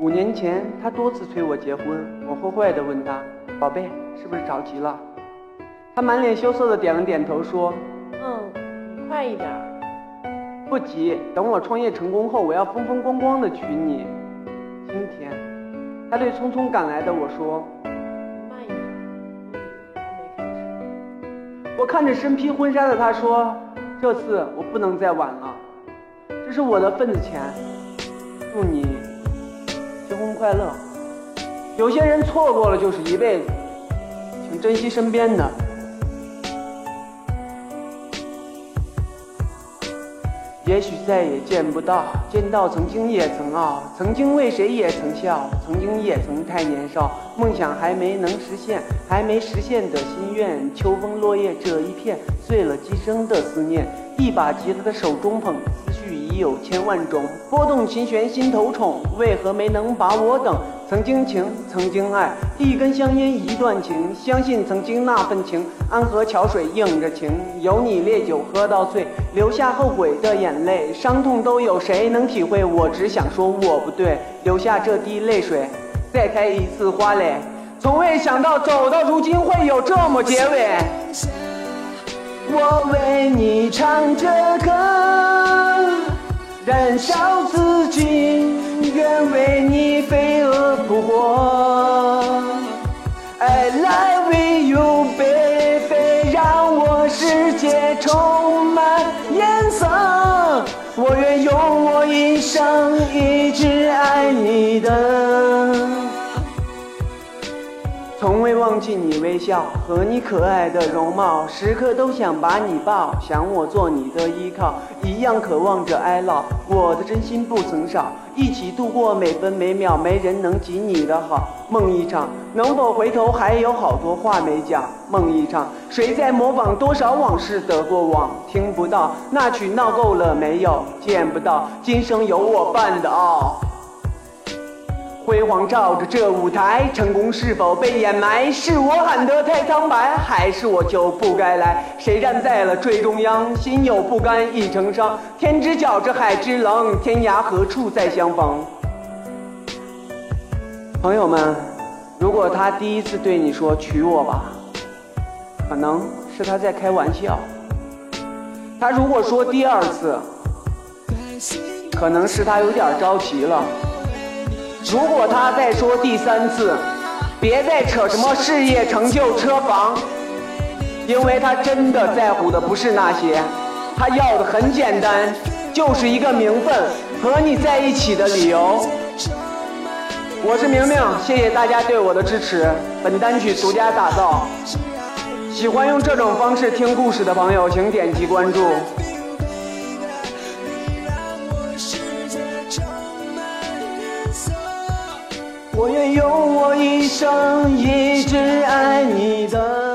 五年前，他多次催我结婚，我坏坏的问他：“宝贝，是不是着急了？”他满脸羞涩的点了点头，说：“嗯，快一点。”不急，等我创业成功后，我要风风光光的娶你。今天，他对匆匆赶来的我说：“慢一点，还没开始。”我看着身披婚纱的他说：“这次我不能再晚了，这是我的份子钱，祝你。”结婚快乐！有些人错过了就是一辈子，请珍惜身边的。也许再也见不到，见到曾经也曾傲，曾经为谁也曾笑，曾经也曾太年少，梦想还没能实现，还没实现的心愿。秋风落叶这一片，碎了今生的思念。一把吉他的手中捧。有千万种拨动琴弦心头宠，为何没能把我等？曾经情，曾经爱，一根香烟一段情，相信曾经那份情。安河桥水映着情，有你烈酒喝到醉，留下后悔的眼泪，伤痛都有谁能体会？我只想说我不对，留下这滴泪水，再开一次花蕾。从未想到走到如今会有这么结尾。我为你唱着歌。燃烧自己，愿为你飞蛾扑火。I love you, baby，让我世界充满颜色。我愿用我一生一直爱你的。从未忘记你微笑和你可爱的容貌，时刻都想把你抱，想我做你的依靠，一样渴望着爱老。我的真心不曾少，一起度过每分每秒，没人能及你的好。梦一场，能否回头还有好多话没讲？梦一场，谁在模仿多少往事的过往？听不到那曲闹够了没有？见不到今生有我伴的傲。辉煌照着这舞台，成功是否被掩埋？是我喊得太苍白，还是我就不该来？谁站在了最中央？心有不甘已成伤。天之角，这海之冷，天涯何处再相逢？朋友们，如果他第一次对你说娶我吧，可能是他在开玩笑；他如果说第二次，可能是他有点着急了。如果他再说第三次，别再扯什么事业成就、车房，因为他真的在乎的不是那些，他要的很简单，就是一个名分和你在一起的理由。我是明明，谢谢大家对我的支持。本单曲独家打造，喜欢用这种方式听故事的朋友，请点击关注。我愿用我一生一直爱你的。